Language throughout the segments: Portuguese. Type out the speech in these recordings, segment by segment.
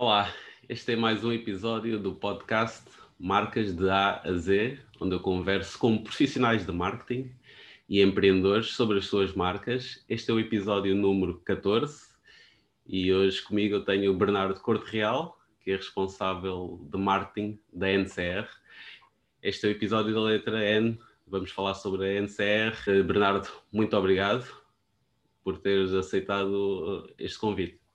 Olá, este é mais um episódio do podcast Marcas de A a Z, onde eu converso com profissionais de marketing e empreendedores sobre as suas marcas. Este é o episódio número 14 e hoje comigo eu tenho o Bernardo Corte Real, que é responsável de marketing da NCR. Este é o episódio da letra N, vamos falar sobre a NCR. Bernardo, muito obrigado por teres aceitado este convite.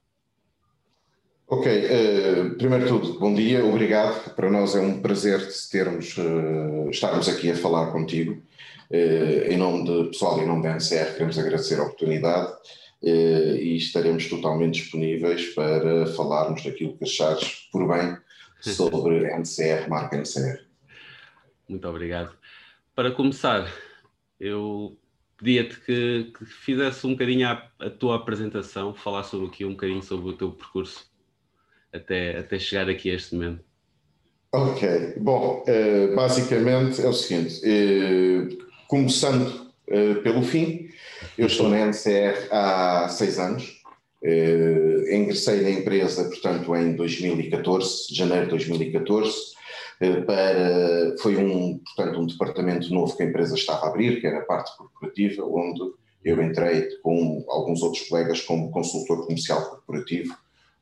Ok, uh, primeiro de tudo, bom dia, obrigado. Para nós é um prazer termos, uh, estarmos aqui a falar contigo. Uh, em nome de pessoal, em nome da NCR, queremos agradecer a oportunidade e estaremos totalmente disponíveis para falarmos daquilo que achares por bem sobre a NCR, marca NCR. Muito obrigado. Para começar, eu pedia-te que, que fizesse um bocadinho a, a, tua apresentação, falar sobre aqui um bocadinho sobre o teu percurso até, até chegar aqui a este momento. Ok, bom, uh, basicamente é o seguinte, uh, começando uh, pelo fim, eu estou na NCR há seis anos, ingressei na empresa, portanto, em 2014, janeiro de 2014, para, foi um, portanto, um departamento novo que a empresa estava a abrir, que era a parte corporativa, onde eu entrei com alguns outros colegas como consultor comercial corporativo,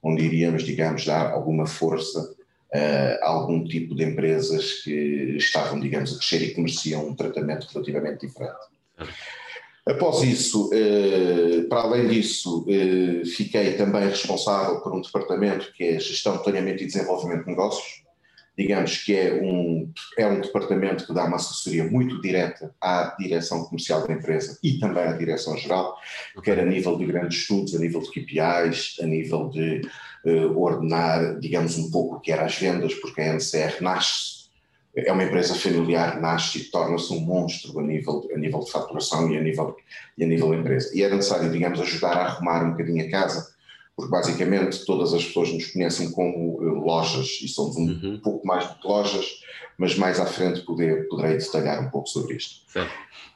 onde iríamos, digamos, dar alguma força a algum tipo de empresas que estavam, digamos, a crescer e que mereciam um tratamento relativamente diferente. Após isso, eh, para além disso, eh, fiquei também responsável por um departamento que é Gestão Planeamento e Desenvolvimento de Negócios, digamos que é um, é um departamento que dá uma assessoria muito direta à direção comercial da empresa e também à direção geral, quer a nível de grandes estudos, a nível de KPIs, a nível de uh, ordenar, digamos, um pouco o que era as vendas, porque a NCR nasce, é uma empresa familiar, nasce e torna-se um monstro a nível, a nível de faturação e a nível, e a nível empresa. E era necessário, digamos, ajudar a arrumar um bocadinho a casa, porque basicamente todas as pessoas nos conhecem como uh, lojas e somos um uhum. pouco mais do que lojas, mas mais à frente poder, poderei detalhar um pouco sobre isto.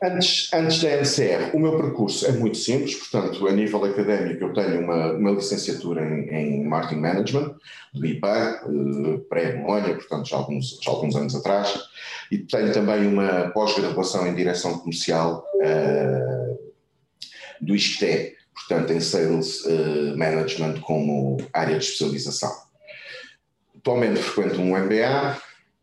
Antes, antes da NCR, o meu percurso é muito simples, portanto, a nível académico eu tenho uma, uma licenciatura em, em Marketing Management, do IPA, uh, pré-Bolonha, portanto, já alguns, já alguns anos atrás, e tenho também uma pós-graduação em Direção Comercial uh, do ISCTE, portanto, em Sales uh, Management como área de especialização. Atualmente frequento um MBA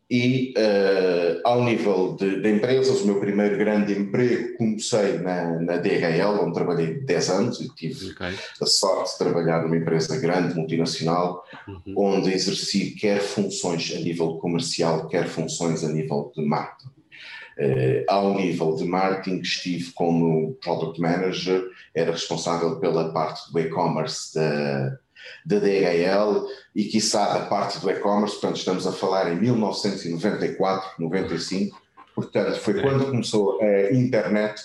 e, uh, ao nível de, de, empresas, o meu primeiro grande emprego comecei na, na DHL, onde trabalhei 10 anos e tive okay. a sorte de trabalhar numa empresa grande, multinacional, uhum. onde exerci quer funções a nível comercial, quer funções a nível de marketing. Uh, ao nível de marketing, estive como Product Manager, era responsável pela parte do e-commerce da, da DHL e, quiçá, da parte do e-commerce, portanto, estamos a falar em 1994, 95, portanto, foi quando começou a internet,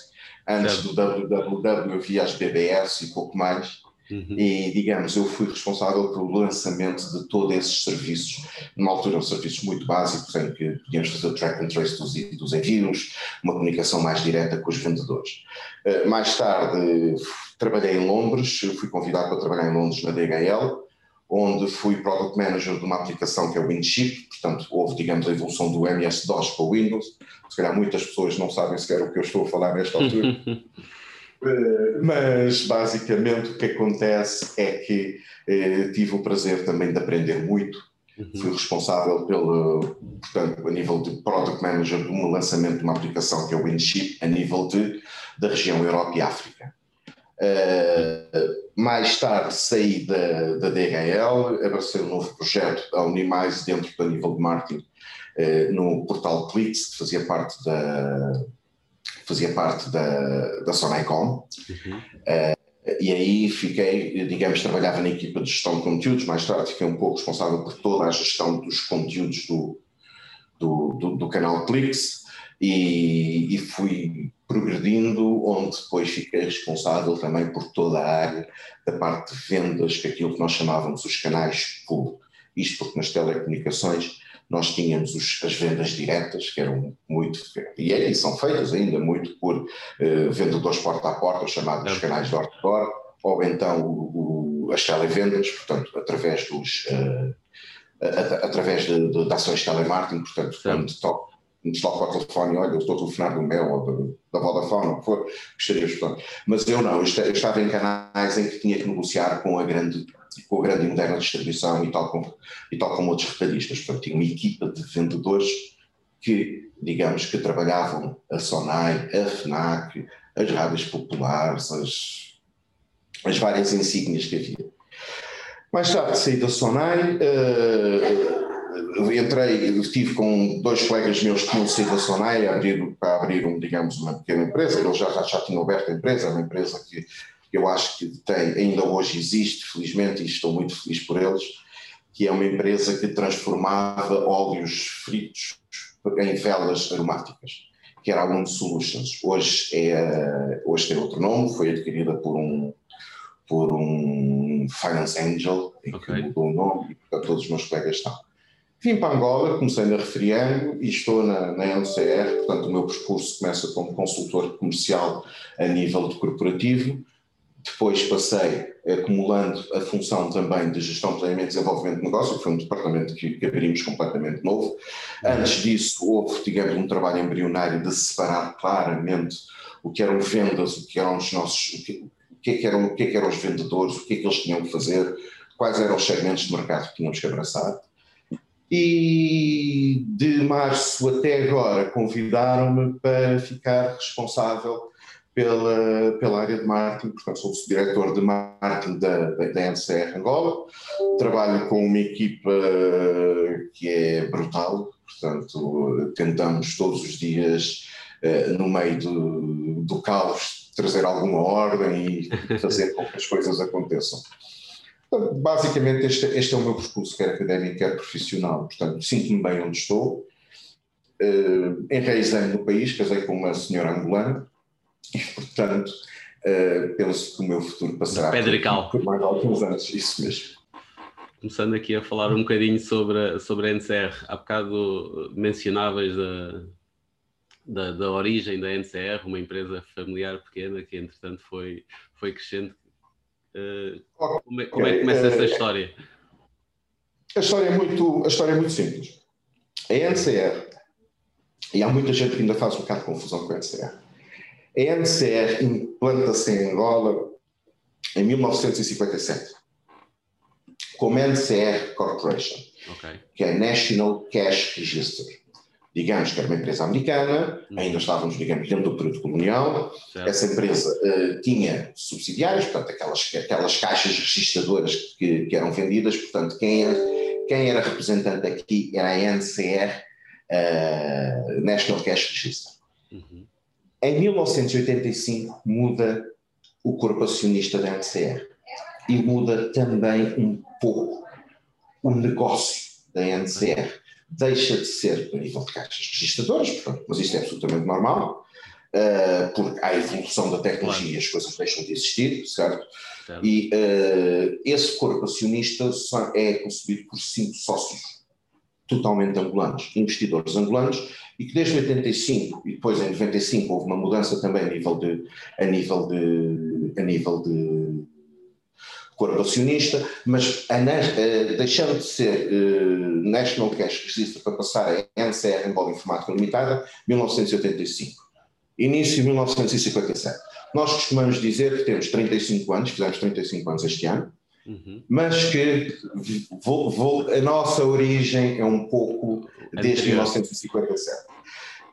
antes do www havia as BBS e pouco mais, Uhum. E, digamos, eu fui responsável pelo lançamento de todos esses serviços. Numa altura, um serviços muito básicos, em que podíamos fazer o track and trace dos, dos envios, uma comunicação mais direta com os vendedores. Uh, mais tarde, trabalhei em Londres, fui convidado para trabalhar em Londres na DHL, onde fui Product Manager de uma aplicação que é o Windchip, portanto, houve, digamos, a evolução do MS-DOS para o Windows. Se calhar muitas pessoas não sabem sequer o que eu estou a falar nesta altura. Eh, mas basicamente o que acontece é que eh, tive o prazer também de aprender muito. Uhum. Fui responsável pelo, portanto, a nível de Product Manager de um lançamento de uma aplicação que é o Windchip a nível de, da região Europa e África. Uh, mais tarde saí da, da DHL, abracei um novo projeto, a Unimais, dentro do nível de marketing, uh, no portal Clix, que fazia parte da, fazia parte da, da Sonicom. Uhum. Uh, e aí fiquei, digamos, trabalhava na equipa de gestão de conteúdos, mais tarde fiquei um pouco responsável por toda a gestão dos conteúdos do, do, do, do canal Clix e, e, fui progredindo, onde depois fiquei responsável também por toda a área da parte de vendas, que é aquilo que nós chamávamos os canais pull. Isto porque nas telecomunicações nós tínhamos os, as vendas diretas, que eram muito, e, é, e são feitas ainda muito por uh, vendedores porta a porta, chamados canais door to door, ou então o, as televendas, portanto, através dos. Uh, através de, de, de, ações de telemarketing, portanto, quando toco, nos toca o telefone, olha, eu estou a telefonar do meu ou da Vodafone, ou o que for, gostaria de portanto. Mas eu não, eu estava em canais em que tinha que negociar com a grande, com a grande e moderna distribuição e tal como, e tal como outros retalhistas. Portanto, tinha uma equipa de vendedores que, digamos, que trabalhavam a Sonai, a FNAC, as rádios populares, as, as várias insígnias que havia. Mais tarde saí da Sonai, uh, entrei, estive com dois colegas meus que tinham saído da Sonai abrir, para abrir, um, digamos, uma pequena empresa, eles já, já tinham aberto a empresa, uma empresa que eu acho que tem, ainda hoje existe, felizmente, e estou muito feliz por eles, que é uma empresa que transformava óleos fritos em velas aromáticas, que era a One Solutions. Hoje, é, hoje tem outro nome, foi adquirida por um, por um Finance Angel, em okay. que mudou o nome, e portanto todos os meus colegas estão. Vim para Angola, comecei na Refriango e estou na, na LCR, portanto o meu percurso começa como consultor comercial a nível de corporativo, depois passei acumulando a função também de gestão, planeamento e desenvolvimento de negócio, que foi um departamento que, que abrimos completamente novo. Antes disso, houve, digamos, um trabalho embrionário de separar claramente o que eram vendas, o que eram os nossos, o que, o que, é que eram, o que, é que eram os vendedores, o que é que eles tinham que fazer, quais eram os segmentos de mercado que tínhamos que abraçar. E de março até agora convidaram-me para ficar responsável pela, pela área de marketing, portanto sou diretor de marketing da, da, da NCR Angola, trabalho com uma equipa que é brutal, portanto tentamos todos os dias eh, no meio do, do caos trazer alguma ordem e fazer com que as coisas aconteçam. Portanto, basicamente, este, este, é o meu percurso, quer académico, quer profissional. Portanto, sinto-me bem onde estou. Uh, enraizei no país, casei com uma senhora angolana e, portanto, uh, penso que o meu futuro passará por, por mais alguns anos. Isso mesmo. Começando aqui a falar um bocadinho sobre, sobre a NCR, há bocado mencionavas da, da, da, origem da NCR, uma empresa familiar pequena que entretanto foi, foi crescendo. Uh, como, é, como, é, que começa essa história? A história, é muito, a história é muito simples. A NCR, e há muita gente que ainda faz um bocado de confusão com a NCR. A NCR implanta-se em Angola em 1957 como NCR Corporation, okay. que é National Cash Register digamos que era uma empresa americana, ainda estávamos, digamos, dentro do período colonial. Certo. Essa empresa uh, tinha subsidiários, portanto, aquelas, aquelas caixas registradoras que, que eram vendidas, portanto, quem era, quem era representante aqui era a NCR, uh, eh, National Cash Register. Uhum. Em 1985 muda o corpo acionista da NCR e muda também um pouco o negócio da NCR deixa de ser a nível de caixas registradoras, portanto, mas isto é absolutamente normal, uh, porque há evolução da tecnologia, as coisas deixam de existir, certo? certo. E uh, esse corpo acionista é concebido por cinco sócios totalmente angolanos, investidores angolanos, e que desde 85 e depois em 95 houve uma mudança também a nível de a nível de a nível de corpo acionista, mas a, a, deixando de ser uh, National Cash Register para passar a NCR Angola Informática Limitada, 1985. Início de 1957. Nós costumamos dizer que temos 35 anos, fizemos 35 anos este ano, uhum. mas que vou, vou, a nossa origem é um pouco desde 1957.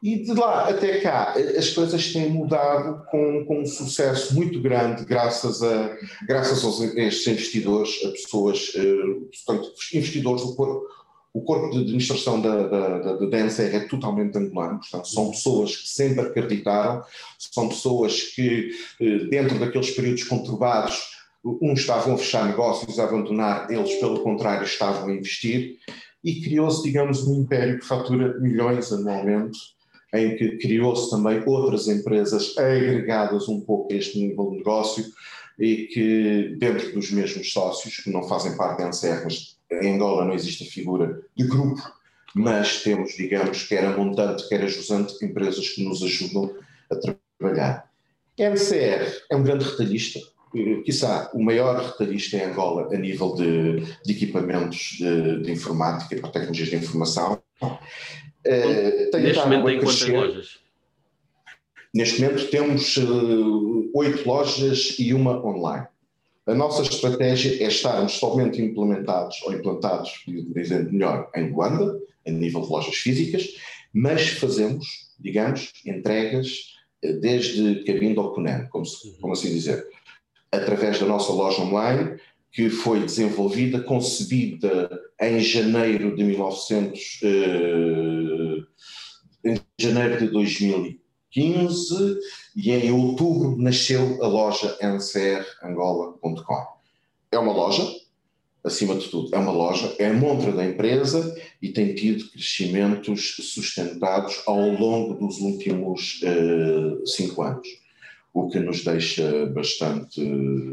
E de lá até cá, as coisas têm mudado com, com um sucesso muito grande, graças a, graças a estes investidores, a pessoas, eh, portanto, investidores do corpo. O corpo de administração da, da, da, da é totalmente angolano, portanto, são pessoas que sempre acreditaram, são pessoas que, eh, dentro daqueles períodos conturbados, uns estavam a fechar negócios, a abandonar, eles, pelo contrário, estavam a investir, e criou-se, digamos, um império que fatura milhões anualmente em que criou-se também outras empresas agregadas um pouco a este nível de negócio e que dentro dos mesmos sócios, que não fazem parte da NCR, mas em Angola não existe a figura de grupo, mas temos, digamos, quer a montante, quer a jusante, empresas que nos ajudam a trabalhar. A NCR é um grande retalhista, quiçá, o maior retalhista em Angola a nível de, de equipamentos de, de informática para tecnologias de informação. Uh, Neste momento tem quantas lojas? Neste momento temos oito uh, lojas e uma online. A nossa estratégia é estarmos somente implementados ou implantados, dizendo melhor, em Luanda, a nível de lojas físicas, mas fazemos, digamos, entregas uh, desde Cabindo ao Cunan, como, como assim dizer através da nossa loja online, que foi desenvolvida, concebida em janeiro de 1900, eh, em janeiro de 2015 e em outubro nasceu a loja ncrangola.com. É uma loja, acima de tudo, é uma loja, é a montra da empresa e tem tido crescimentos sustentados ao longo dos últimos uh, cinco anos o que nos deixa bastante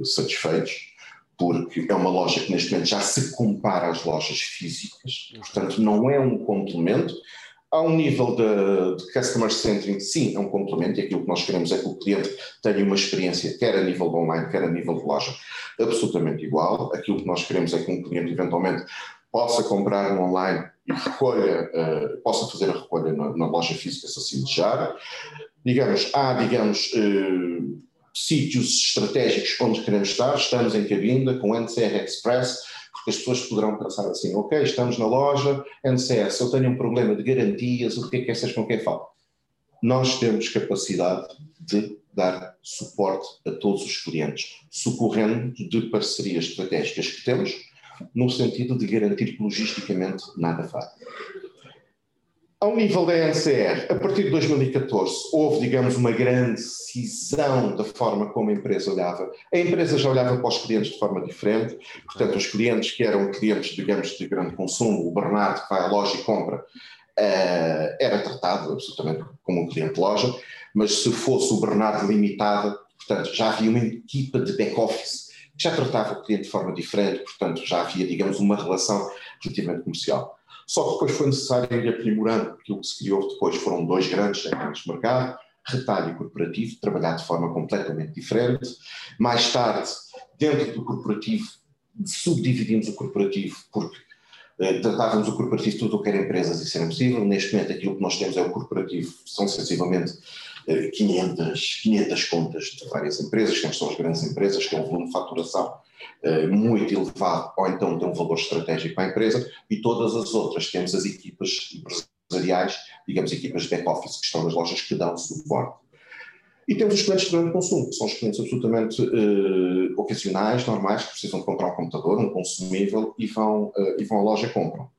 satisfeitos, porque é uma loja que neste momento já se compara às lojas físicas, portanto não é um complemento. A um nível de, de customer centering, sim, é um complemento, e aquilo que nós queremos é que o cliente tenha uma experiência, quer a nível de online, quer a nível de loja, absolutamente igual. Aquilo que nós queremos é que um cliente eventualmente possa comprar online e recolha, uh, possa fazer a recolha na, na, loja física, se assim desejar digamos, há, digamos, uh, sítios estratégicos onde queremos estar, estamos em cabinda com NCR Express, porque as pessoas poderão pensar assim, ok, estamos na loja, NCR, se eu tenho um problema de garantias, o que é que essas com quem falo? Nós temos capacidade de dar suporte a todos os clientes, socorrendo de parcerias estratégicas que temos, no sentido de garantir que logisticamente nada falha. Ao nível da NCR, a partir de 2014, houve, digamos, uma grande cisão da forma como a empresa olhava. A empresa já olhava para os clientes de forma diferente, portanto, os clientes que eram clientes, digamos, de grande consumo, o Bernardo que vai à loja e compra, uh, era tratado absolutamente como um cliente de loja, mas se fosse o Bernardo limitado, portanto, já havia uma equipa de back-office que já tratava o cliente de forma diferente, portanto, já havia, digamos, uma relação relativamente comercial. Só que depois foi necessário ir aprimorando, aquilo que se criou depois foram dois grandes segmentos de mercado, retalho corporativo, trabalhar de forma completamente diferente. Mais tarde, dentro do corporativo, subdividimos o corporativo, porque eh, tratávamos o corporativo tudo o que era empresas e ser possível. Neste momento, aquilo que nós temos é o corporativo, são sensivelmente 500, 500 contas de várias empresas, que são as grandes empresas, que é um volume de faturação eh, muito elevado, ou então tem um valor estratégico para a empresa, e todas as outras temos as equipas empresariais, digamos, equipas de back-office que estão nas lojas que dão suporte. E temos os clientes de grande consumo, que são os clientes absolutamente uh, ocasionais, normais, que precisam de comprar um computador, um consumível, e vão, uh, e vão à loja e compram.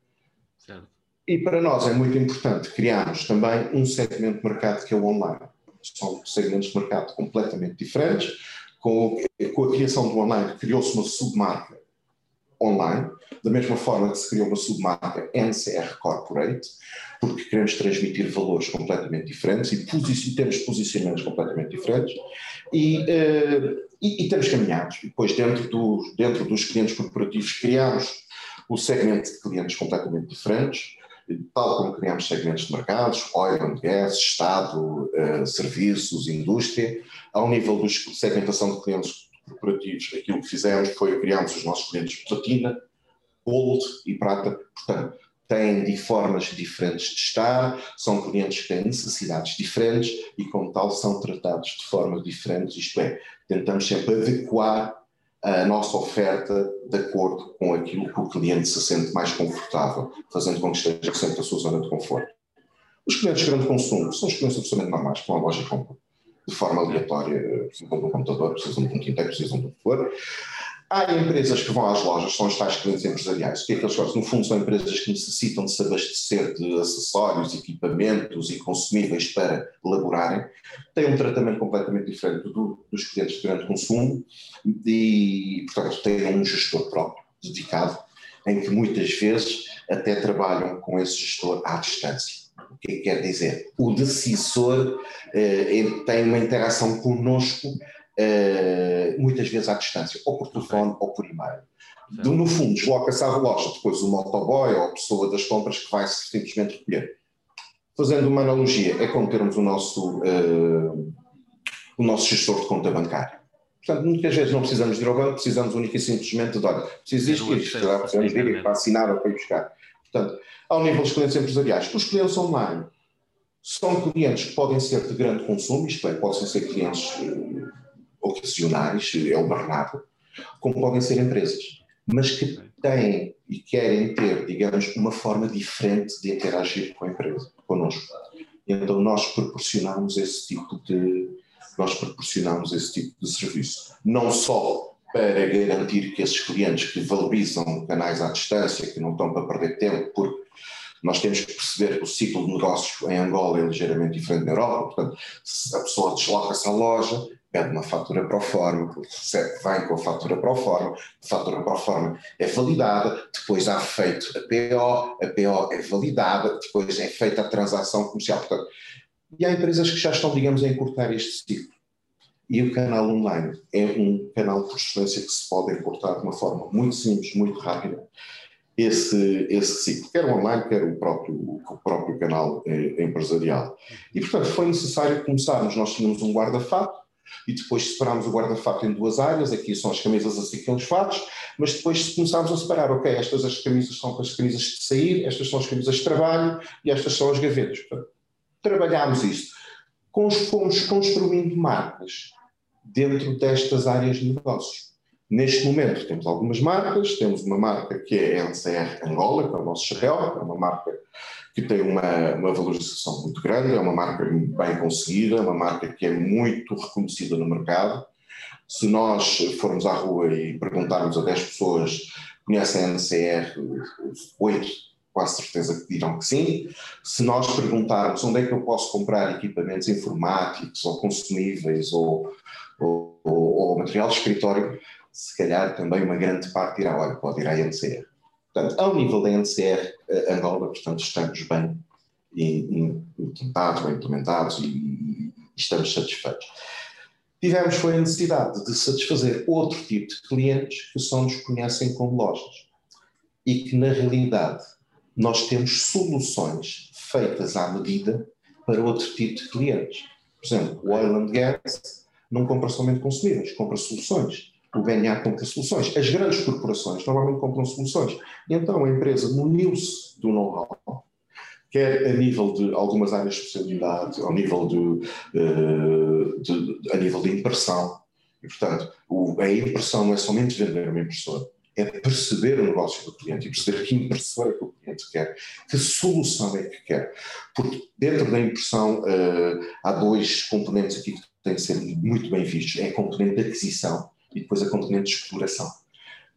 Certo. E para nós é muito importante criarmos também um segmento de mercado que é o online. São segmentos de mercado completamente diferentes, com, com a criação do online, criou-se uma submarca online, da mesma forma que se criou uma submarca NCR Corporate, porque queremos transmitir valores completamente diferentes e, temos posicionamentos completamente diferentes. E, uh, e, e temos caminhados. E depois, dentro, do, dentro dos clientes corporativos, criamos o segmento de clientes completamente diferentes, tal como criamos segmentos de mercados, oil and gas, Estado, uh, serviços, indústria, ao nível da segmentação de clientes corporativos, aquilo que fizemos foi criarmos os nossos clientes platina, gold e prata, portanto, têm de formas diferentes de estar, são clientes que têm necessidades diferentes e, como tal, são tratados de formas diferentes, isto é, tentamos sempre adequar a nossa oferta de acordo com aquilo que o cliente se sente mais confortável, fazendo com que esteja sempre na sua zona de conforto. Os clientes de grande consumo são os clientes absolutamente normais, com a loja de compra, de forma aleatória, precisam de um computador, precisam de um tinteiro, precisam de um que Há empresas que vão às lojas, são os tais clientes empresariais. O que é que eles fazem? No fundo, são empresas que necessitam de se abastecer de acessórios, equipamentos e consumíveis para elaborarem. Têm um tratamento completamente diferente do, dos clientes de grande consumo e, portanto, têm um gestor próprio, dedicado, em que muitas vezes até trabalham com esse gestor à distância. O que é que quer dizer? O decisor eh, tem uma interação connosco uh, muitas vezes à distância, ou por telefone okay. ou por e-mail. No fundo, desloca-se à loja, depois o motoboy ou a pessoa das compras que vai simplesmente recolher. Fazendo uma analogia, é como termos o nosso, uh, o nosso gestor de conta bancária. Portanto, muitas vezes não precisamos de ir ao banco, precisamos única e simplesmente de, olha, preciso disto, isto, precisamos de ir para assinar ou para ir buscar. Portanto, ao nível dos clientes empresariais, os clientes online são clientes que podem ser de grande consumo, isto é, podem ser clientes uh, ocasionais, é o Bernardo, como podem ser empresas, mas que têm e querem ter, digamos, uma forma diferente de interagir com a empresa, connosco. Então nós proporcionamos esse tipo de nós proporcionamos esse tipo de serviço, não só para garantir que esses clientes que valorizam canais à distância, que não estão para perder tempo, porque nós temos que perceber que o ciclo de negócios em Angola é ligeiramente diferente da Europa, portanto, a pessoa desloca-se à loja, pede uma fatura para o forma, recebe, vai com a fatura para o forma, a fatura para o forma é validada, depois há feito a PO, a PO é validada, depois é feita a transação comercial. Portanto, e há empresas que já estão, digamos, a encurtar este ciclo. E o canal online é um canal por excelência que se pode encurtar de uma forma muito simples, muito rápida, esse, esse ciclo, quer online, quer o próprio, o próprio canal eh, empresarial. E, portanto, foi necessário começarmos. Nós tínhamos um guarda-fato, e depois separámos o guarda-fato em duas áreas, aqui são as camisas assim que eles fatos, mas depois começámos a separar, ok, estas as camisas são as camisas de sair, estas são as camisas de trabalho e estas são as gavetas. Trabalhámos isto. Fomos construindo marcas dentro destas áreas de negócios. Neste momento temos algumas marcas, temos uma marca que é a NCR Angola, que é o nosso chapéu, é uma marca que tem uma, uma valorização muito grande, é uma marca bem conseguida, uma marca que é muito reconhecida no mercado. Se nós formos à rua e perguntarmos a 10 pessoas conhecem a NCR, 8 com a certeza que dirão que sim. Se nós perguntarmos onde é que eu posso comprar equipamentos informáticos ou consumíveis ou, ou, ou material de escritório, se calhar também uma grande parte irá, olha, pode ir à NCR. Portanto, ao nível da NCR, Angola, portanto, estamos bem implementados, bem implementados e, e estamos satisfeitos. Tivemos foi a necessidade de satisfazer outro tipo de clientes que só nos conhecem como lojas e que, na realidade, nós temos soluções feitas à medida para outro tipo de clientes. Por exemplo, o Oil and Gas não compra somente consumíveis, compra soluções BNA compra soluções. As grandes corporações normalmente compram soluções. E então a empresa muniu-se do know-how, quer a nível de algumas áreas de especialidade, ao nível de, uh, de, a nível de impressão. E, portanto, o, a impressão não é somente vender uma impressora, é perceber o negócio do cliente e perceber que impressora é que o cliente quer, que solução é que quer. Porque dentro da impressão uh, há dois componentes aqui que têm que ser muito bem vistos. É a componente de aquisição e depois a componente de exploração.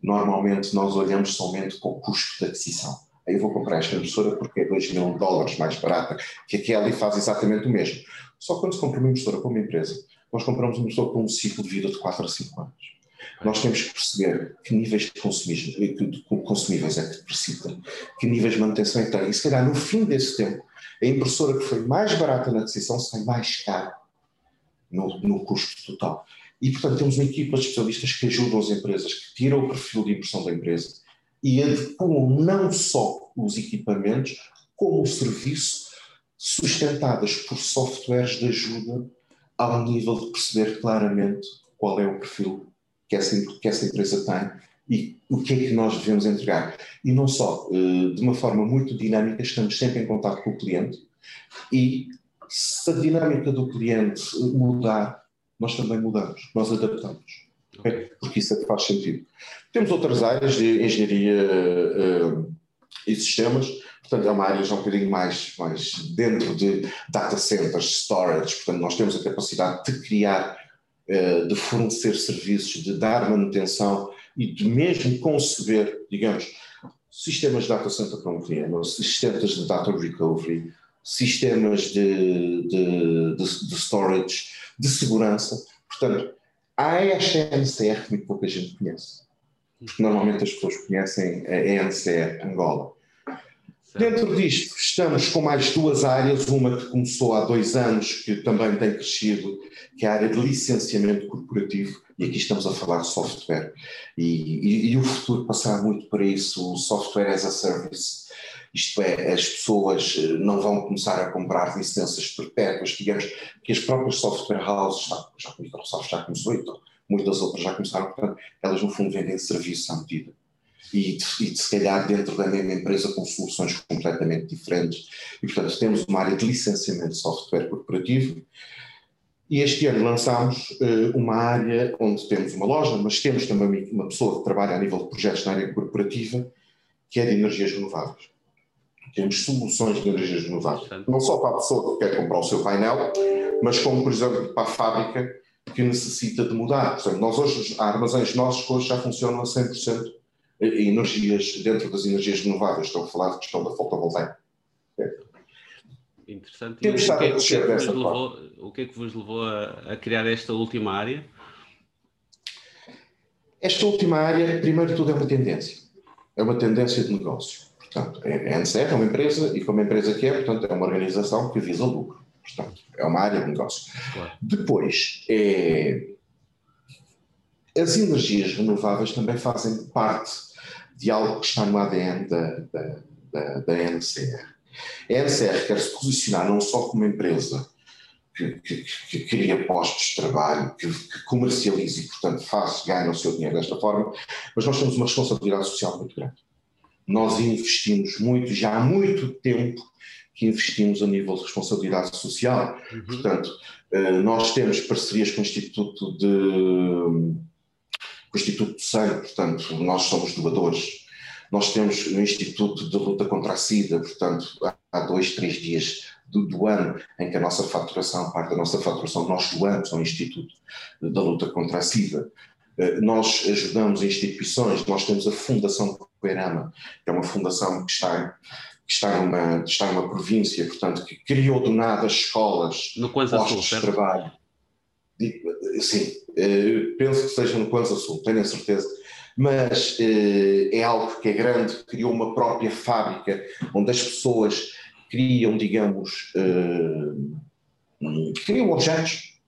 Normalmente nós olhamos somente para o custo da aquisição. Aí eu vou comprar esta impressora porque é 2 mil dólares mais barata que aquela e faz exatamente o mesmo. Só quando se compra uma impressora para uma empresa, nós compramos uma impressora com um ciclo de vida de 4 a 5 anos. Nós temos que perceber que níveis de consumíveis é que precisam, que níveis de manutenção é que tem. E se calhar no fim desse tempo, a impressora que foi mais barata na aquisição sai mais cara no, no custo total. E, portanto, temos uma equipa de especialistas que ajudam as empresas, que tiram o perfil de impressão da empresa e adequam não só os equipamentos, como o serviço, sustentadas por softwares de ajuda ao nível de perceber claramente qual é o perfil que essa, que essa empresa tem e o que é que nós devemos entregar. E não só, eh, de uma forma muito dinâmica, estamos sempre em contato com o cliente e se a dinâmica do cliente mudar, nós também mudamos, nós adaptamos. Okay? Porque isso é que faz sentido. Temos outras áreas de engenharia uh, e sistemas, portanto é uma área já um bocadinho mais, mais dentro de data centers, storage, portanto nós temos a capacidade de criar, uh, de fornecer serviços, de dar manutenção e de mesmo conceber, digamos, sistemas de data center para um cliente, sistemas de data recovery, sistemas de, de, de, de storage, de segurança. Portanto, há esta NCR muito pouca gente conhece. Porque normalmente as pessoas conhecem a NCR Angola. Dentro disto, estamos com mais duas áreas, uma que começou há dois anos, que também tem crescido, que é a área de licenciamento corporativo, e aqui estamos a falar de software. E, e, e o futuro passará muito para isso, o software as a service, isto é, as pessoas eh, não vão começar a comprar licenças perpétuas, digamos que as próprias software houses, já, já já começou, então muitas outras já começaram, portanto, elas no fundo vendem serviço à medida. E, e se calhar dentro da mesma empresa com soluções completamente diferentes. E portanto temos uma área de licenciamento de software corporativo e este ano lançámos uh, uma área onde temos uma loja, mas temos também uma pessoa que trabalha a nível de projetos na área corporativa, que é de energias renováveis. Temos soluções de energias renováveis. Não só para a pessoa que quer comprar o seu painel, mas como, por exemplo, para a fábrica que necessita de mudar. Portanto, nós hoje, há armazéns nossos que hoje já funcionam a 100% em energias, dentro das energias renováveis. Estou a falar de questão da fotovoltaica. Interessante. O, que é, o, que é que levou, o que é que vos levou a, a criar esta última área? Esta última área, primeiro de tudo, é uma tendência. É uma tendência de negócio. Portanto, a NCR é uma empresa, e como empresa que é, portanto, é uma organização que visa lucro. Portanto, é uma área de negócio. Claro. Depois, é, as energias renováveis também fazem parte de algo que está no ADN da, da, da, da NCR. A NCR quer se posicionar não só como empresa que, que, que cria postos de trabalho, que, que comercializa e, portanto, faz, ganha o seu dinheiro desta forma, mas nós temos uma responsabilidade social muito grande. Nós investimos muito, já há muito tempo que investimos a nível de responsabilidade social. Uhum. Portanto, eh, nós temos parcerias com o Instituto de, o Instituto Sangue, portanto, nós somos doadores nós temos o Instituto de Luta contra a SIDA, portanto, há dois, três dias do, do, ano em que a nossa faturação, parte da nossa faturação, nós doamos ao Instituto da Luta contra a SIDA. Eh, nós ajudamos instituições, nós temos a Fundação Coerama, que é uma fundação que está, que está, numa, está numa província, portanto, que criou do nada escolas, no postos de trabalho. Sim, eh, penso que seja no Kwanza Sul, tenho a certeza mas eh, é algo que é grande, criou uma própria fábrica onde as pessoas criam, digamos, eh, criam objetos,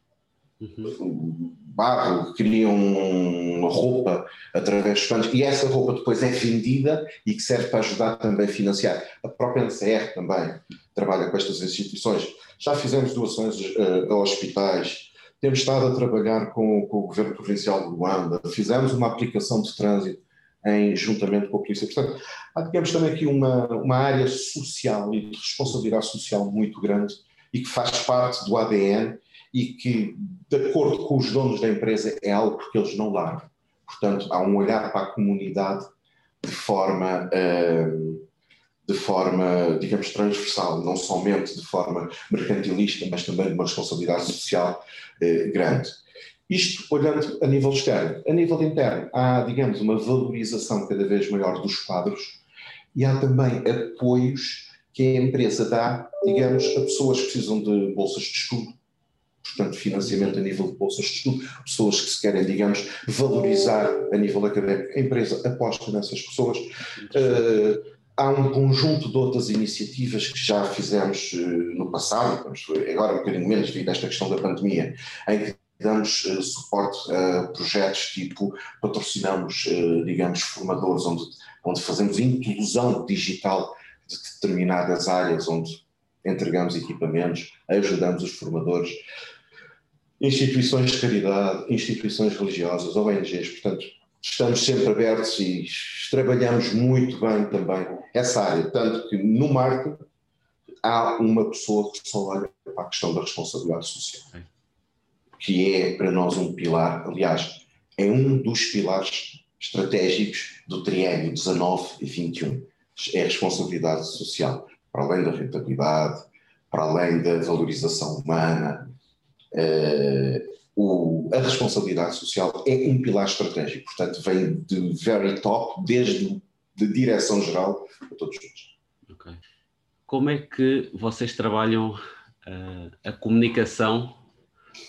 uhum. barro, criam roupa através de fãs e essa roupa depois é vendida e que serve para ajudar também a financiar. A própria NCR também trabalha com estas instituições. Já fizemos doações a hospitais, temos estado a trabalhar com, com, o Governo Provincial de Luanda, fizemos uma aplicação de trânsito em juntamente com a Polícia. Portanto, há, também aqui uma, uma área social e de responsabilidade social muito grande e que faz parte do ADN e que, de acordo com os donos da empresa, é algo que eles não largam. Portanto, há um olhar para a comunidade de forma. Uh, de forma, digamos, transversal, não somente de forma mercantilista, mas também de uma responsabilidade social eh, grande. Isto olhando a nível externo. A nível interno, há, digamos, uma valorização cada vez maior dos quadros e há também apoios que a empresa dá, digamos, a pessoas que precisam de bolsas de estudo, portanto, financiamento a nível de bolsas de estudo, pessoas que se querem, digamos, valorizar a nível académico. A empresa aposta nessas pessoas. Uh, há um conjunto de outras iniciativas que já fizemos uh, no passado, agora um bocadinho menos devido a esta questão da pandemia, em que damos uh, suporte a projetos tipo, patrocinamos, uh, digamos, formadores, onde, onde fazemos inclusão digital de determinadas áreas, onde entregamos equipamentos, ajudamos os formadores, instituições de caridade, instituições religiosas, ONGs, portanto, estamos sempre abertos e trabalhamos muito bem também essa área, tanto que no marketing há uma pessoa que só olha para a questão da responsabilidade social, que é para nós um pilar, aliás, é um dos pilares estratégicos do triênio 19 e 21, é a responsabilidade social, para além da rentabilidade, para além da valorização humana, uh, o, a responsabilidade social é um pilar estratégico, portanto, vem de very top, desde de direção-geral a todos nós. Okay. Como é que vocês trabalham uh, a comunicação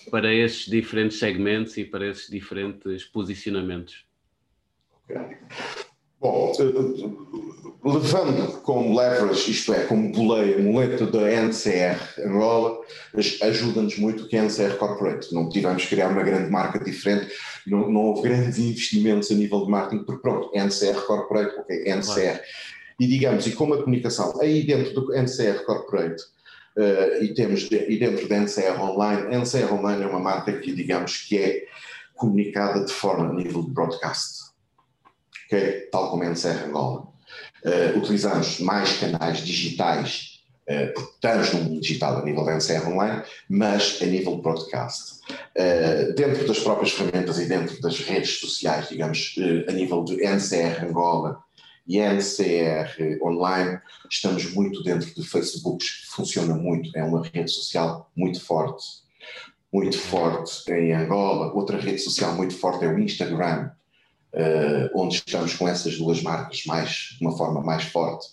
para esses diferentes segmentos e para esses diferentes posicionamentos? Okay. Bom, levando como leverage, isto é, como boleia, muleta da NCR Angola, ajuda-nos muito que a NCR Corporate. Não tivemos que criar uma grande marca diferente, não, não houve grandes investimentos a nível de marketing, porque pronto, NCR Corporate, ok, NCR. E digamos, e como a comunicação, aí dentro do NCR Corporate, uh, e, temos, e dentro da NCR Online, NCR Online é uma marca que, digamos, que é comunicada de forma a nível de broadcast, okay? tal como é a NCR Angola. Uh, utilizamos mais canais digitais, uh, porque estamos no mundo digital a nível da NCR Online, mas a nível de broadcast. Uh, dentro das próprias ferramentas e dentro das redes sociais, digamos, a nível de NCR Angola, e NCR Online, estamos muito dentro de Facebook, funciona muito, é uma rede social muito forte, muito forte em Angola. Outra rede social muito forte é o Instagram, onde estamos com essas duas marcas mais, de uma forma mais forte.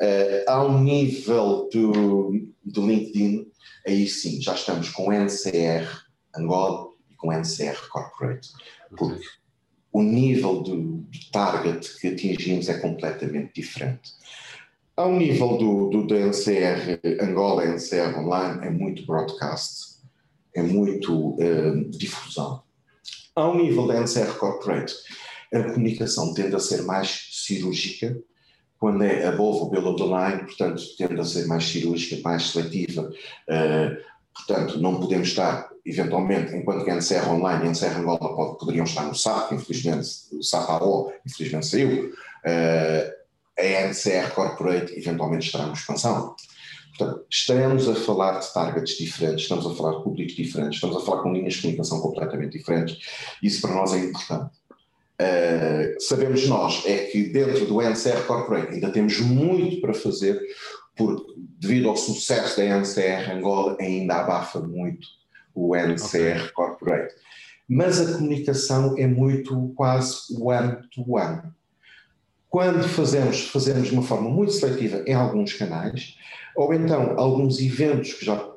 Uh, ao nível do, do LinkedIn, aí sim, já estamos com NCR Angola e com NCR Corporate. Porque o nível do, do, target que atingimos é completamente diferente. Ao nível do, do, do NCR Angola, NCR Online, é muito broadcast, é muito uh, difusão. Ao nível da NCR Corporate, a comunicação tende a ser mais cirúrgica, quando é above ou below the line, portanto, tende a ser mais cirúrgica, mais seletiva. Uh, portanto, não podemos estar eventualmente, enquanto que a NCR Online e a NCR Angola pode, poderiam estar no SAP, infelizmente o SAP AO, infelizmente saiu, uh, a NCR Corporate eventualmente estará na expansão. Portanto, estamos a falar de targets diferentes, estamos a falar de públicos diferentes, estamos a falar com linhas de comunicação completamente diferentes. Isso para nós é importante. Uh, sabemos nós é que dentro do NCR Corporate ainda temos muito para fazer, porque devido ao sucesso da NCR Angola ainda abafa muito o NCR okay. Corporate. Mas a comunicação é muito quase one-to-one. Quando fazemos, fazemos de uma forma muito seletiva em alguns canais, ou então alguns eventos que já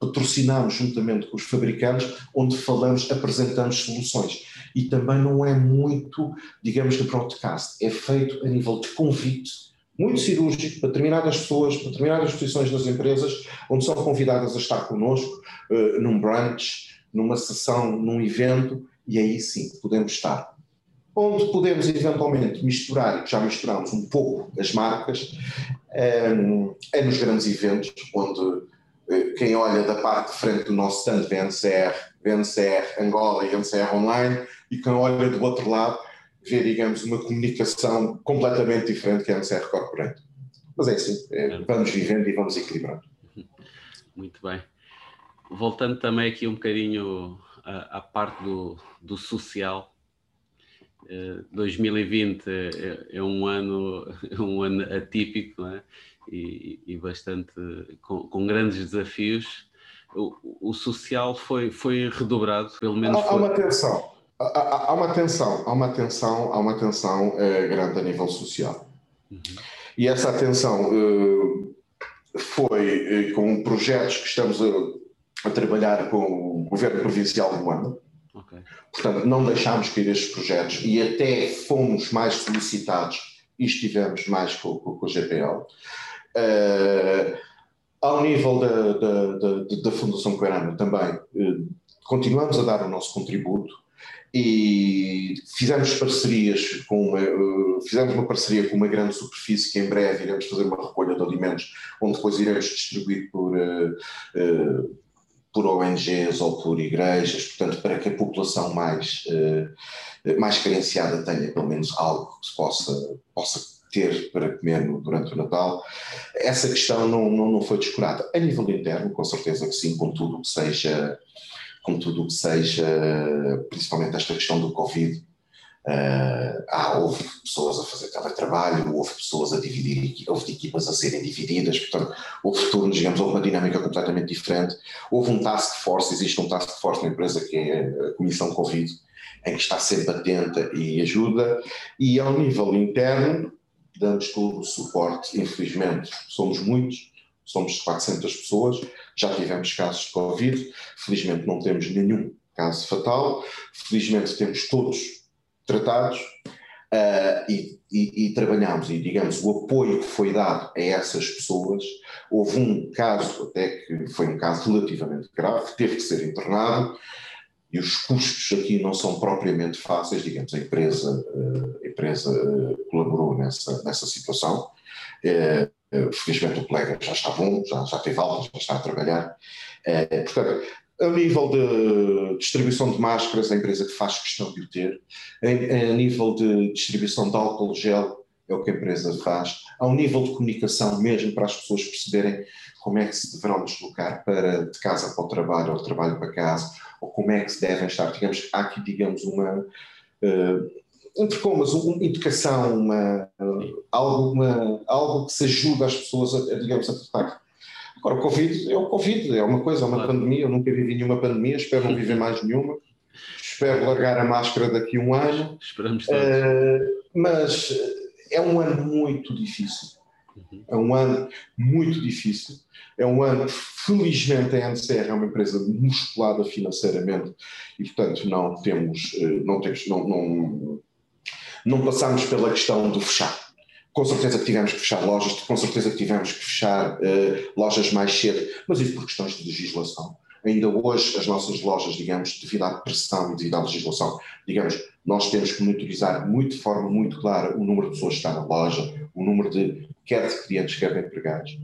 patrocinamos juntamente com os fabricantes, onde falamos, apresentamos soluções. E também não é muito, digamos, de broadcast, é feito a nível de convite muito cirúrgico para determinadas pessoas, para determinadas posições das empresas, onde são convidadas a estar connosco uh, num brunch, numa sessão, num evento, e aí sim podemos estar. Onde podemos eventualmente misturar, já misturamos um pouco as marcas, um, eh, é nos grandes eventos, onde uh, quem olha da parte de frente do nosso stand VNCR, VNCR Angola e VNCR Online, e quem olha do outro lado ver, digamos, uma comunicação completamente diferente que a NCR Corporate. Mas é assim, é, vamos vivendo e vamos equilibrando. Muito bem. Voltando também aqui um bocadinho à, à parte do, do social, 2020 eh, é, é, um ano é um ano atípico é? e, e, bastante com, com, grandes desafios. O, o, social foi, foi redobrado, pelo menos. Há, foi... há uma tensão há, uma tensão, há uma tensão, há uma tensão uh, grande a nível social. Uhum. E essa atenção uh, foi uh, com projetos que estamos a, a, trabalhar com o governo provincial do Luanda. Okay. Portanto, não deixámos cair estes projetos e até fomos mais solicitados e estivemos mais com, com, com o GPL. ao nível da, da, da, da Fundação Coerama também, continuamos a dar o nosso contributo e fizemos parcerias com uma, uh, fizemos uma parceria com uma grande superfície que em breve iremos fazer uma recolha de alimentos onde depois iremos distribuir por uh, uh, por ONGs ou por igrejas, portanto para que a população mais mais carenciada tenha pelo menos algo que se possa possa ter para comer durante o Natal. Essa questão não, não, não foi descurada. A nível interno, com certeza que sim, com tudo que seja com tudo o que seja, principalmente esta questão do Covid. Uh, ah, houve pessoas a fazer teletrabalho, houve pessoas a dividir, houve equipas a serem divididas, portanto, houve turnos, digamos, houve uma dinâmica completamente diferente. Houve um task force, existe um task force na empresa que é a Comissão Covid, em que está sempre atenta e ajuda, e ao nível interno, damos todo o suporte, infelizmente, somos muitos, somos 400 pessoas, já tivemos casos de Covid, felizmente não temos nenhum caso fatal, felizmente temos todos tratados uh, e, e, e, trabalhamos, e digamos, o apoio que foi dado a essas pessoas, houve um caso até que foi um caso relativamente grave, teve que ser internado, e os custos aqui não são propriamente fáceis, digamos, a empresa, ah, a empresa ah, colaborou nessa, nessa situação, eh, felizmente o colega já está bom, já, já teve alta, já está a trabalhar. Eh, portanto, a nível de distribuição de máscaras, a empresa que faz questão de o ter. A, a nível de distribuição de álcool gel, é o que a empresa faz. Ao nível de comunicação, mesmo para as pessoas perceberem como é que se deverão deslocar para, de casa para o trabalho ou de trabalho para casa, ou como é que se devem estar. Digamos, há aqui, digamos, uma. Uh, entre comas, uma indicação, uma, algo, uma, algo que se ajuda as pessoas a, digamos, a tratar. Agora, o Covid é o Covid, é uma coisa, é uma claro. pandemia. Eu nunca vivi nenhuma pandemia, espero não viver mais nenhuma. Espero largar a máscara daqui a um ano. Esperamos todos. Uh, mas é um ano muito difícil. Uhum. É um ano muito difícil. É um ano, felizmente, a NCR é uma empresa musculada financeiramente e, portanto, não temos, eh, não temos, não, não, não passamos pela questão do fechar. Com certeza que tivemos que fechar lojas, com certeza que tivemos que fechar uh, lojas mais cedo, mas isso por questões de legislação. Ainda hoje, as nossas lojas, digamos, devido à pressão e devido à legislação, digamos, nós temos que monitorizar muito, de forma muito clara o número de pessoas que está na loja, o número de, quer de clientes, quer de empregados.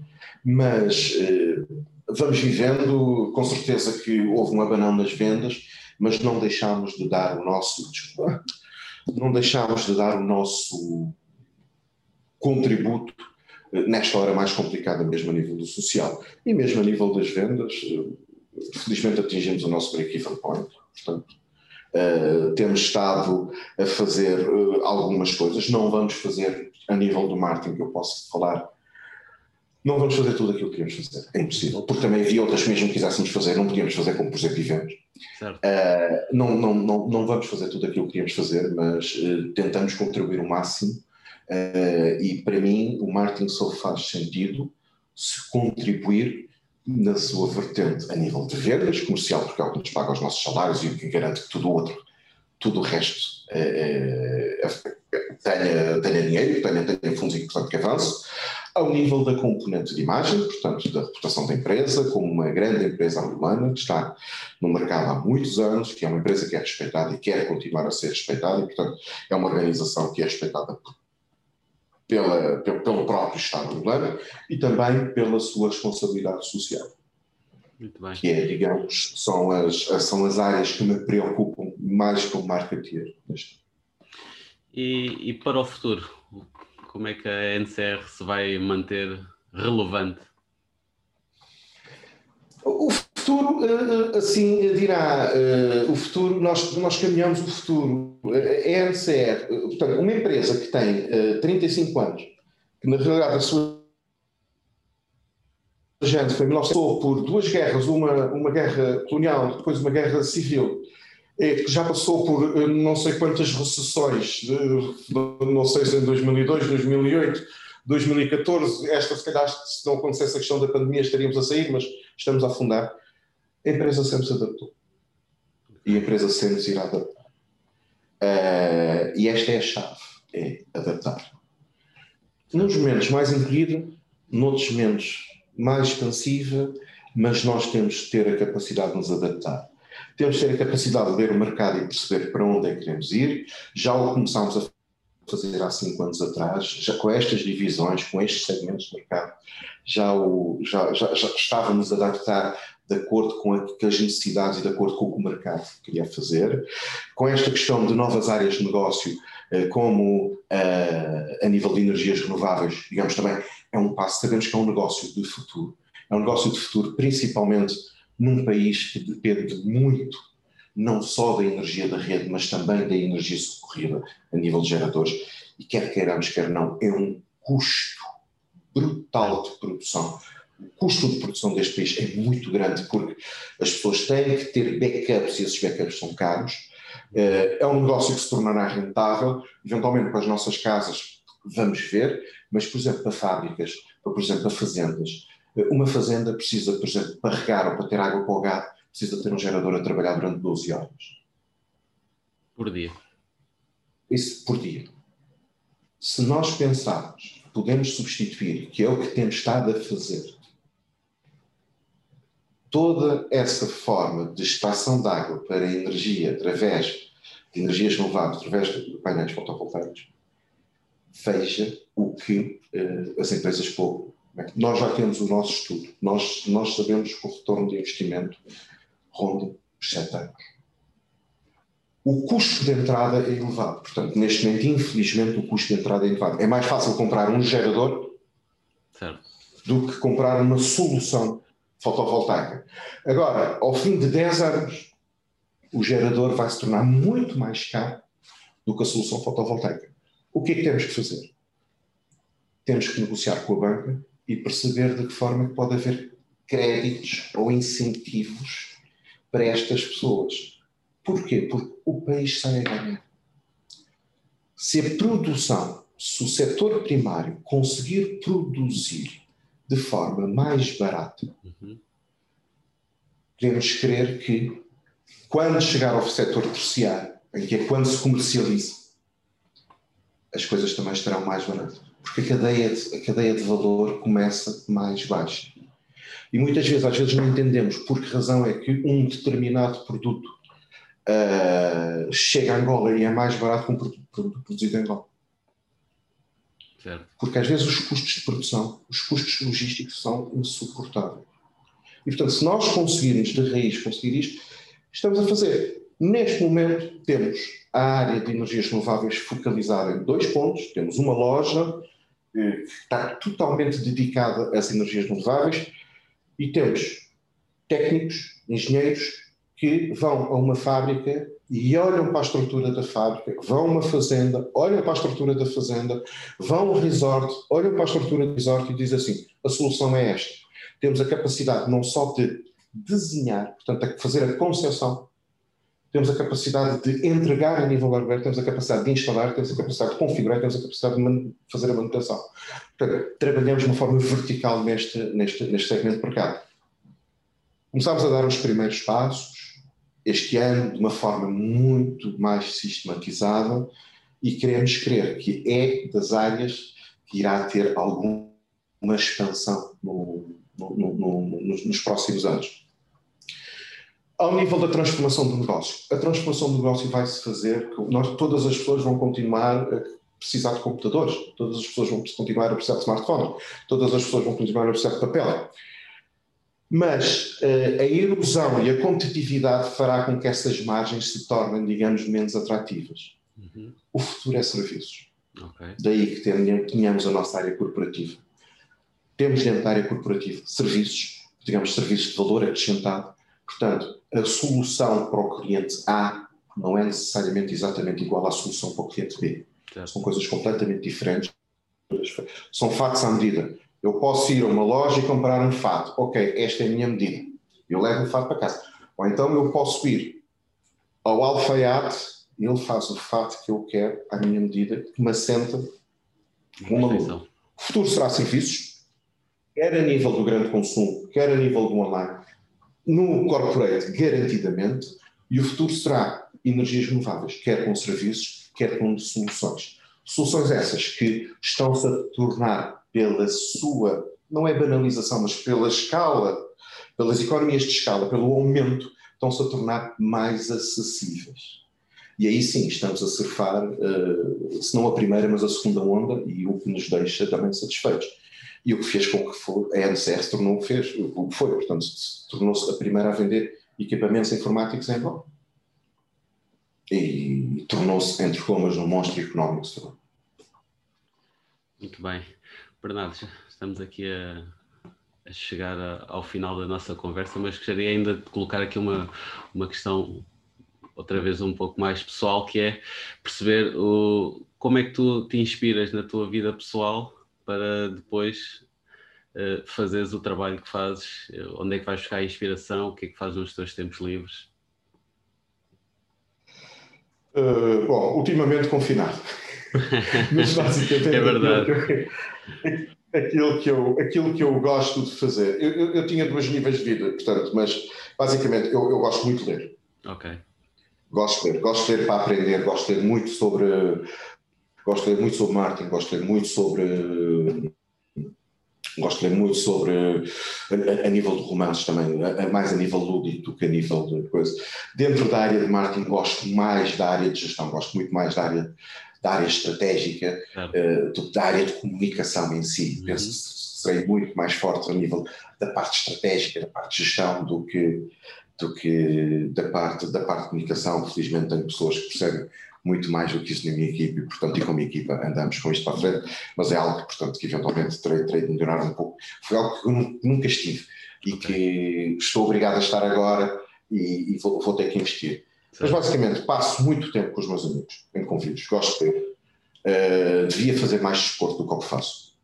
Mas eh, vamos vivendo, com certeza que houve um abanão nas vendas, mas não deixámos de dar o nosso, desculpa, não deixámos de dar o nosso contributo eh, nesta hora mais complicada, mesmo a nível do social. E mesmo a nível das vendas, eh, felizmente atingimos o nosso break-even point, portanto, uh, temos estado a fazer uh, algumas coisas, não vamos fazer a nível do marketing que eu posso falar, não vamos fazer tudo aquilo que queríamos fazer, é impossível, porque também havia outras que mesmo que quiséssemos fazer, não podíamos fazer como por exemplo eventos. Uh, não, não, não, não vamos fazer tudo aquilo que queríamos fazer, mas tentamos contribuir o máximo Uh, e para mim, o marketing só faz sentido se contribuir na sua vertente a nível de vendas, comercial, porque é o que nos paga os nossos salários e o que garante que tudo o outro, tudo o resto uh, tenha, tenha dinheiro, tenha, tenha fundos e, portanto, que avance. Ao nível da componente de imagem, portanto, da reputação da empresa, como uma grande empresa angolana que está no mercado há muitos anos, que é uma empresa que é respeitada e quer continuar a ser respeitada, e, portanto, é uma organização que é respeitada pela, pelo próprio Estado angolano e também pela sua responsabilidade social. Muito bem. Que é, digamos, são as, são as áreas que me preocupam mais como marketeer. E, e para o futuro, como é que a NCR se vai manter relevante? O futuro, eh, eh, assim dirá, eh, o futuro, nós, nós caminhamos o futuro. A NCR, portanto, uma empresa que tem 35 anos, que na realidade a sua gente foi passou por duas guerras, uma, uma guerra colonial, depois uma guerra civil, que já passou por não sei quantas recessões, não sei se em 2002, 2008, 2014, esta se calhar se não acontecesse a questão da pandemia estaríamos a sair, mas estamos a afundar. A empresa sempre se adaptou. E a empresa sempre se irá adaptar. Uh, e esta é a chave, é adaptar. Nos momentos mais encolhida, noutros momentos mais expansiva, mas nós temos que ter a capacidade de nos adaptar. Temos que ter a capacidade de ler o mercado e perceber para onde é que queremos ir. Já o começámos a fazer há cinco anos atrás, já com estas divisões, com estes segmentos de mercado, já, o, já, já, já estávamos a adaptar de acordo com as necessidades e de acordo com o que o mercado queria fazer. Com esta questão de novas áreas de negócio, eh, como eh, a nível de energias renováveis, digamos também, é um passo, sabemos que é um negócio de futuro. É um negócio de futuro, principalmente num país que depende muito não só da energia da rede, mas também da energia socorrida a nível de geradores. E quer queiramos, quer não, é um custo brutal de produção o custo de produção deste país é muito grande porque as pessoas têm que ter backups e esses backups são caros. Eh, é um negócio que se tornará rentável, eventualmente para as nossas casas vamos ver, mas por exemplo para fábricas, para, por exemplo para fazendas. Eh, uma fazenda precisa, por exemplo, para regar ou para ter água para o gado, precisa ter um gerador a trabalhar durante 12 horas. Por dia. Isso por dia. Se nós pensarmos podemos substituir, que é o que temos estado a fazer, toda essa forma de extração de água para energia através de energias renováveis, através de painéis fotovoltaicos, veja o que uh, as empresas pouco. Nós já temos o nosso estudo, nós, nós sabemos que o retorno de investimento ronda os 7 anos. O custo de entrada é elevado. Portanto, neste momento, infelizmente, o custo de entrada é elevado. É mais fácil comprar um gerador certo. do que comprar uma solução fotovoltaica. Agora, ao fim de 10 anos, o gerador vai se tornar muito mais caro do que a solução fotovoltaica. O que é que temos que fazer? Temos que negociar com a banca e perceber de que forma pode haver créditos ou incentivos para estas pessoas. Porquê? Porque o país sai a ganhar. Se a produção, se o setor primário conseguir produzir de forma mais barata, uhum. podemos crer que quando chegar ao setor terciário, em que é quando se comercializa, as coisas também estarão mais baratas. Porque a cadeia, de, a cadeia de valor começa mais baixa. E muitas vezes, às vezes, não entendemos por que razão é que um determinado produto uh, chega a Angola e é mais barato que um produto, produto produzido em Angola. Certo. Porque às vezes os custos de produção, os custos logísticos são insuportáveis. E portanto, se nós conseguirmos de raiz conseguir isto, estamos a fazer. Neste momento, temos a área de energias renováveis focalizada em dois pontos. Temos uma loja que está totalmente dedicada às energias renováveis e temos técnicos, engenheiros que vão a uma fábrica e olham para a estrutura da fábrica, vão a uma fazenda, olham para a estrutura da fazenda, vão ao resort, olham para a estrutura do resort e dizem assim: a solução é esta. Temos a capacidade não só de desenhar, portanto, fazer a concepção, temos a capacidade de entregar a nível hardware, temos a capacidade de instalar, temos a capacidade de configurar, temos a capacidade de fazer a manutenção. Portanto, trabalhamos de uma forma vertical neste, neste, neste segmento de mercado. Começámos a dar os primeiros passos este ano de uma forma muito mais sistematizada e queremos crer que é das áreas que irá ter alguma expansão no, no, no, nos próximos anos. Ao nível da transformação do negócio, a transformação do negócio vai se fazer, nós, todas as pessoas vão continuar a precisar de computadores, todas as pessoas vão continuar a precisar de smartphone, todas as pessoas vão continuar a precisar de papel. Mas uh, a erosão e a competitividade fará com que essas margens se tornem, digamos, menos atrativas. Uhum. O futuro é serviços. Okay. Daí que tenhamos a nossa área corporativa. Temos dentro da área corporativa serviços, digamos, serviços de valor acrescentado, Portanto, a solução para o cliente A não é necessariamente exatamente igual à solução para o cliente B. Certo. São coisas completamente diferentes. São fatos à medida. Eu posso ir a uma loja e comprar um fato. Ok, esta é a minha medida. Eu levo o fato para casa. Ou então eu posso ir ao alfaiate e ele faz o fato que eu quero à minha medida, que me assenta uma luz. O futuro será serviços, quer a nível do grande consumo, quer a nível do online, no corporate, garantidamente, e o futuro será energias renováveis, quer com serviços, quer com soluções. Soluções essas que estão-se a tornar pela sua, não é banalização, mas pela escala, pelas economias de escala, pelo aumento, estão-se a tornar mais acessíveis. E aí sim, estamos a surfar, uh, se não a primeira, mas a segunda onda, e o que nos deixa também satisfeitos e o que fez com que a NCR se tornou fez, foi, portanto, tornou-se a primeira a vender equipamentos informáticos em Angola. E, tornou-se, entre comas, um monstro económico. Muito bem. Bernardo, estamos aqui a, a chegar a, ao final da nossa conversa, mas gostaria ainda de colocar aqui uma, uma questão, outra vez um pouco mais pessoal, que é perceber o, como é que tu te inspiras na tua vida pessoal para depois uh, fazeres o trabalho que fazes? Onde é que vais buscar a inspiração? O que é que fazes nos teus tempos livres? Uh, bom, ultimamente confinado. Mas basicamente é verdade. Aquilo que, eu, aquilo que eu gosto de fazer. Eu, eu, eu, tinha dois níveis de vida, portanto, mas basicamente eu, eu gosto muito de ler. Ok. Gosto de ler, gosto de ler para aprender, gosto de ler muito sobre Gosto de ler muito sobre marketing, gosto de ler muito sobre. Gosto de ler muito sobre. A, a nível de romances também, a, mais a nível lúdico do que a nível de coisa. Dentro da área de marketing, gosto mais da área de gestão, gosto muito mais da área, da área estratégica uh, do que da área de comunicação em si. Uhum. Penso que serei muito mais forte a nível da parte estratégica, da parte de gestão, do que do que da parte, da parte de comunicação. Felizmente tenho pessoas que percebem muito mais do que isso na minha equipe e, portanto, e com a minha equipa andamos com isto para a frente, mas é algo que, portanto, que eventualmente terei, terei de melhorar um pouco. Foi algo que eu nunca estive e que estou obrigado a estar agora e, e vou, vou, ter que investir. Mas, basicamente, passo muito tempo com os meus amigos, em convívios, gosto de. Uh, devia fazer mais desporto do que o que faço.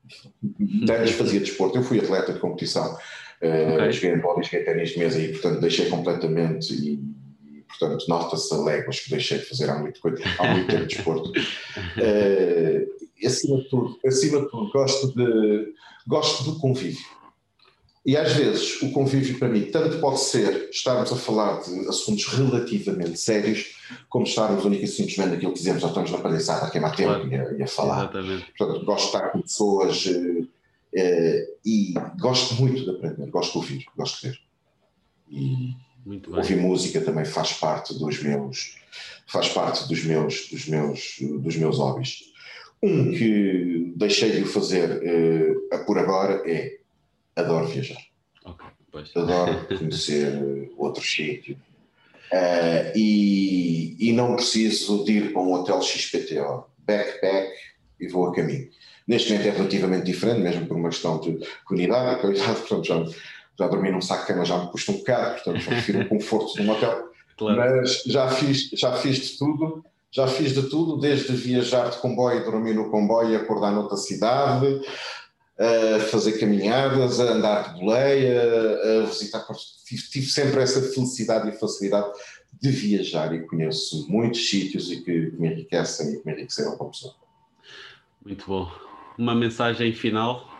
Antes fazia desporto, eu fui atleta de competição, uh, okay. joguei em bola e joguei ténis de mesa e, portanto, deixei completamente e portanto, nota-se a léguas que deixei de fazer há muito, há muito tempo de desporto. Uh, acima de tudo, acima de tudo gosto, de, gosto do convívio. E às vezes o convívio para mim tanto pode ser estarmos a falar de assuntos relativamente sérios, como estarmos única e simplesmente naquilo que dizemos, já estamos na palhaçada a queimar tempo claro. e, a, e, a, falar. Exatamente. Portanto, gosto de estar com pessoas uh, uh, e gosto muito de aprender, gosto de ouvir, gosto de ver. E, Ouvir música também faz parte dos meus faz parte dos meus dos meus dos meus hobbies. Um que deixei de o fazer uh, por agora é adoro viajar. Okay, adoro conhecer outros sítios. Uh, e, e não preciso de ir para um hotel XPTO, backpack e vou a caminho. Neste momento é relativamente diferente, mesmo por uma questão de comunidade, portanto já, já dormi num saco de cama já me custa um bocado, portanto já prefiro o conforto de um hotel. Claro. Mas já fiz, já fiz de tudo, já fiz de tudo, desde viajar de comboio, dormir no comboio, acordar noutra cidade, a fazer caminhadas, a andar de boleia, a visitar. Tive sempre essa felicidade e facilidade de viajar e conheço muitos sítios e que me enriquecem e que me enriqueceram como pessoa. Muito bom. Uma mensagem final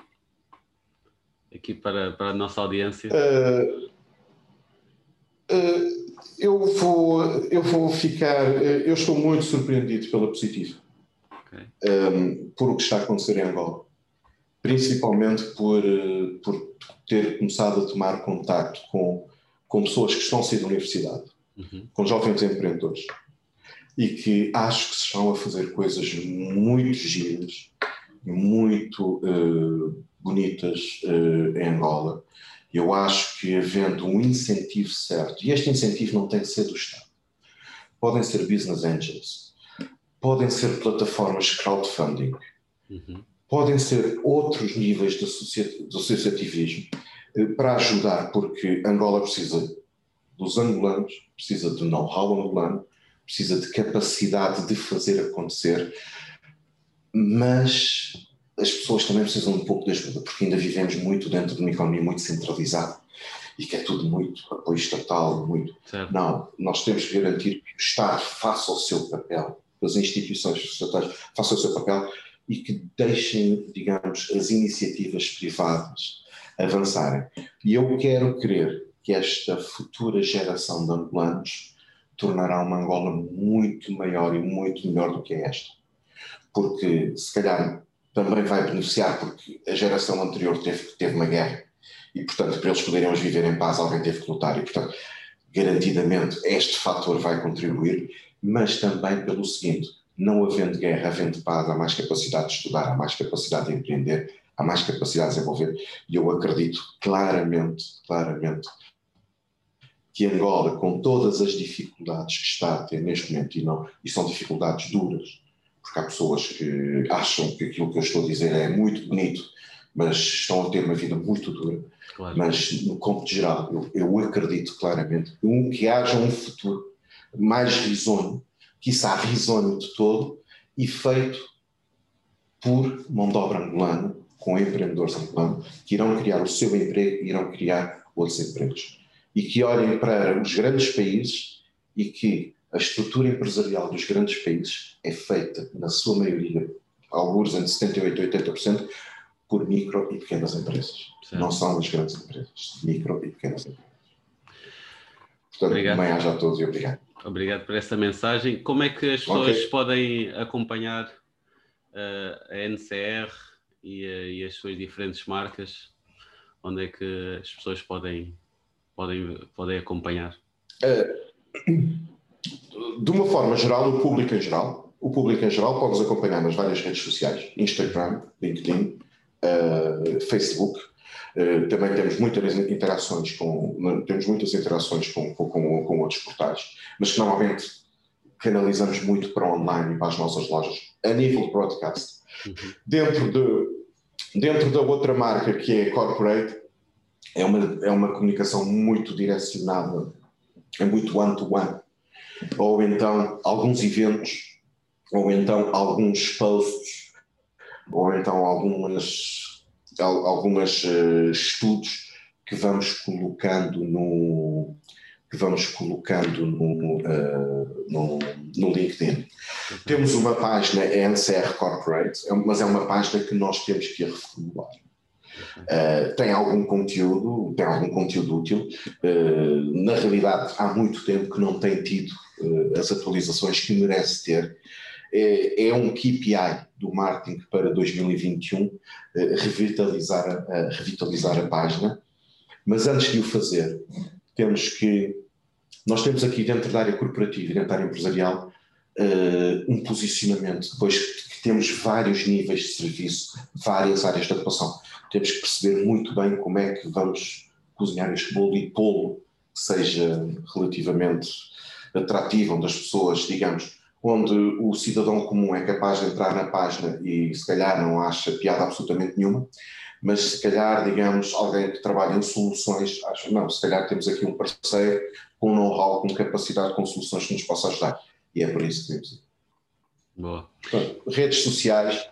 aqui para, para a nossa audiência? Uh, uh, eu, vou, eu vou ficar. Eu estou muito surpreendido pela positiva. Okay. Um, por o que está a acontecer em Angola. Principalmente por, por ter começado a tomar contato com, com pessoas que estão a sair da universidade, uhum. com jovens empreendedores, e que acho que se estão a fazer coisas muito giras, muito uh, bonitas uh, em Angola. Eu acho que havendo um incentivo certo, e este incentivo não tem que ser do Estado, podem ser business angels, podem ser plataformas de crowdfunding, uhum. podem ser outros níveis de, associativismo uh, para ajudar, porque Angola precisa dos angolanos, precisa de know-how angolano, precisa de capacidade de fazer acontecer, mas as pessoas também precisam um pouco de ajuda, porque ainda vivemos muito dentro de uma economia muito centralizada e que é tudo muito apoio estatal, muito. Certo. Não, nós temos que garantir que o Estado faça o seu papel, as instituições estatais façam o seu papel e que deixem, digamos, as iniciativas privadas avançarem. E eu quero crer que esta futura geração de angolanos tornará uma Angola muito maior e muito melhor do que é esta. Porque, se calhar, também vai beneficiar porque a geração anterior teve, teve uma guerra e, portanto, para eles poderem hoje viver em paz, alguém teve que lutar e, portanto, garantidamente este fator vai contribuir, mas também pelo seguinte, não havendo guerra, havendo paz, há mais capacidade de estudar, há mais capacidade de empreender, há mais capacidade de desenvolver e eu acredito claramente, claramente que Angola, com todas as dificuldades que está a ter neste momento, e, não, e são dificuldades duras, porque há pessoas que acham que aquilo que eu estou a dizer é muito bonito, mas estão a ter uma vida muito dura. Claro. Mas, no cômputo geral, eu, eu acredito claramente um, que haja um futuro mais risonho, quiçá risonho de todo, e feito por mão de obra angolana, com empreendedores angolanos, que irão criar o seu emprego e irão criar outros empregos. E que olhem para os grandes países e que a estrutura empresarial dos grandes países é feita, na sua maioria, alguns entre 78% e 80%, por micro e pequenas empresas. Certo. Não são as grandes empresas, micro e pequenas empresas. Portanto, obrigado. bem haja a todos e obrigado. Obrigado por essa mensagem. Como é que as pessoas okay. podem acompanhar uh, a NCR e, uh, e, as suas diferentes marcas? Onde é que as pessoas podem, podem, podem acompanhar? Uh, de uma forma geral, o público em geral, o público em geral pode nos acompanhar nas várias redes sociais, Instagram, LinkedIn, uh, Facebook, Uh, também temos muitas interações com temos muitas interações com, com, com, outros portais, mas que normalmente canalizamos muito para online e para as nossas lojas a nível de broadcast. Uhum. Dentro, de, dentro da outra marca que é Corporate, é uma, é uma comunicação muito direcionada, é muito one-to-one. -one. Ou então alguns eventos, ou então alguns posts, ou então algumas, algumas uh, estudos que vamos colocando no, que vamos colocando no, uh, no, no, LinkedIn. Temos uma página, é NCR Corporate, é mas é uma página que nós temos que reformular. Uh, tem algum conteúdo, tem algum conteúdo útil. Uh, na realidade, há muito tempo que não tem tido as atualizações que merece ter. É, é, um KPI do marketing para 2021 revitalizar, a, revitalizar a página. Mas antes de o fazer, temos que nós temos aqui dentro da área corporativa e dentro da área empresarial um posicionamento, depois que temos vários níveis de serviço, várias áreas de atuação. Temos que perceber muito bem como é que vamos cozinhar este bolo e pô-lo que seja relativamente atrativo, onde as pessoas, digamos, onde o cidadão comum é capaz de entrar na página e se calhar não acha piada absolutamente nenhuma, mas se calhar, digamos, alguém que trabalha em soluções, acho não, se calhar temos aqui um parceiro com know-how, com capacidade, com soluções que nos possa ajudar. E é por isso que temos. Boa. redes sociais,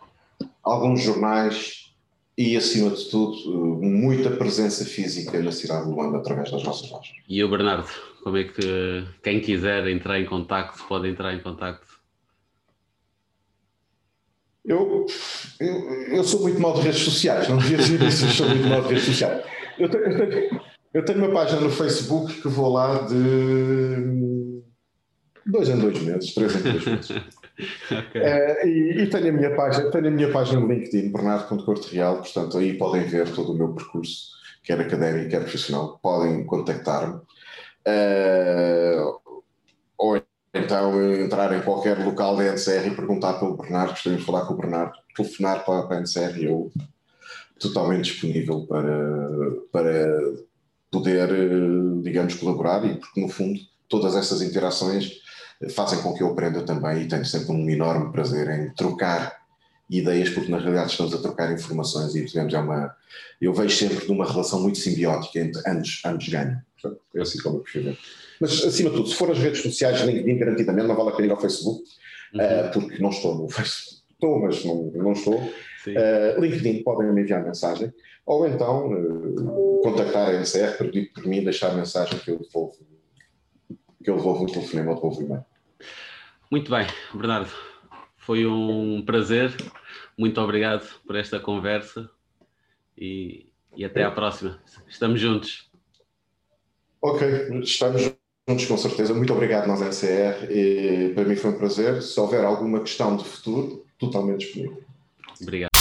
alguns jornais e, acima de tudo, muita presença física na cidade de Luanda através das nossas lojas. E o Bernardo, como é que quem quiser entrar em contacto pode entrar em contacto? Eu, eu, eu sou muito mal de redes sociais, não devia dizer isso, sou muito mal de redes sociais. Eu tenho, eu, tenho, eu tenho, uma página no Facebook que vou lá de dois em dois meses, três em três meses. okay. é, e, e, tenho a minha página, tenho a minha página no LinkedIn, Bernardo.corte Real, portanto aí podem ver todo o meu percurso, quer académico, quer profissional, podem contactar-me. É, ou então entrar em qualquer local da NCR e perguntar pelo Bernardo, gostaria de falar com o Bernardo, telefonar para, a NCR eu totalmente disponível para, para poder, digamos, colaborar e porque no fundo todas essas interações fazem com que eu aprenda também e tenho sempre um enorme prazer em trocar ideias, porque na realidade estamos a trocar informações e digamos, é uma, eu vejo sempre de uma relação muito simbiótica entre ambos, ambos ganham. É assim como eu prefiro. Mas, acima de tudo, se for as redes sociais, LinkedIn, garantidamente, não vale a pena ir ao Facebook, uhum. uh, porque não estou no Facebook. Estou, mas não, não estou. Uh, LinkedIn, podem me enviar mensagem, ou então uh, contactar a NCR, pedir por mim, deixar a mensagem que eu devolvo, que eu devolvo o telefonema ou devolvo o e-mail. Muito bem, Bernardo. Foi um prazer. Muito obrigado por esta conversa e, e até à próxima. Estamos juntos. Ok, estamos juntos com certeza. Muito obrigado, nós NCR. E para mim foi um prazer. Se houver alguma questão de futuro, totalmente disponível. Obrigado.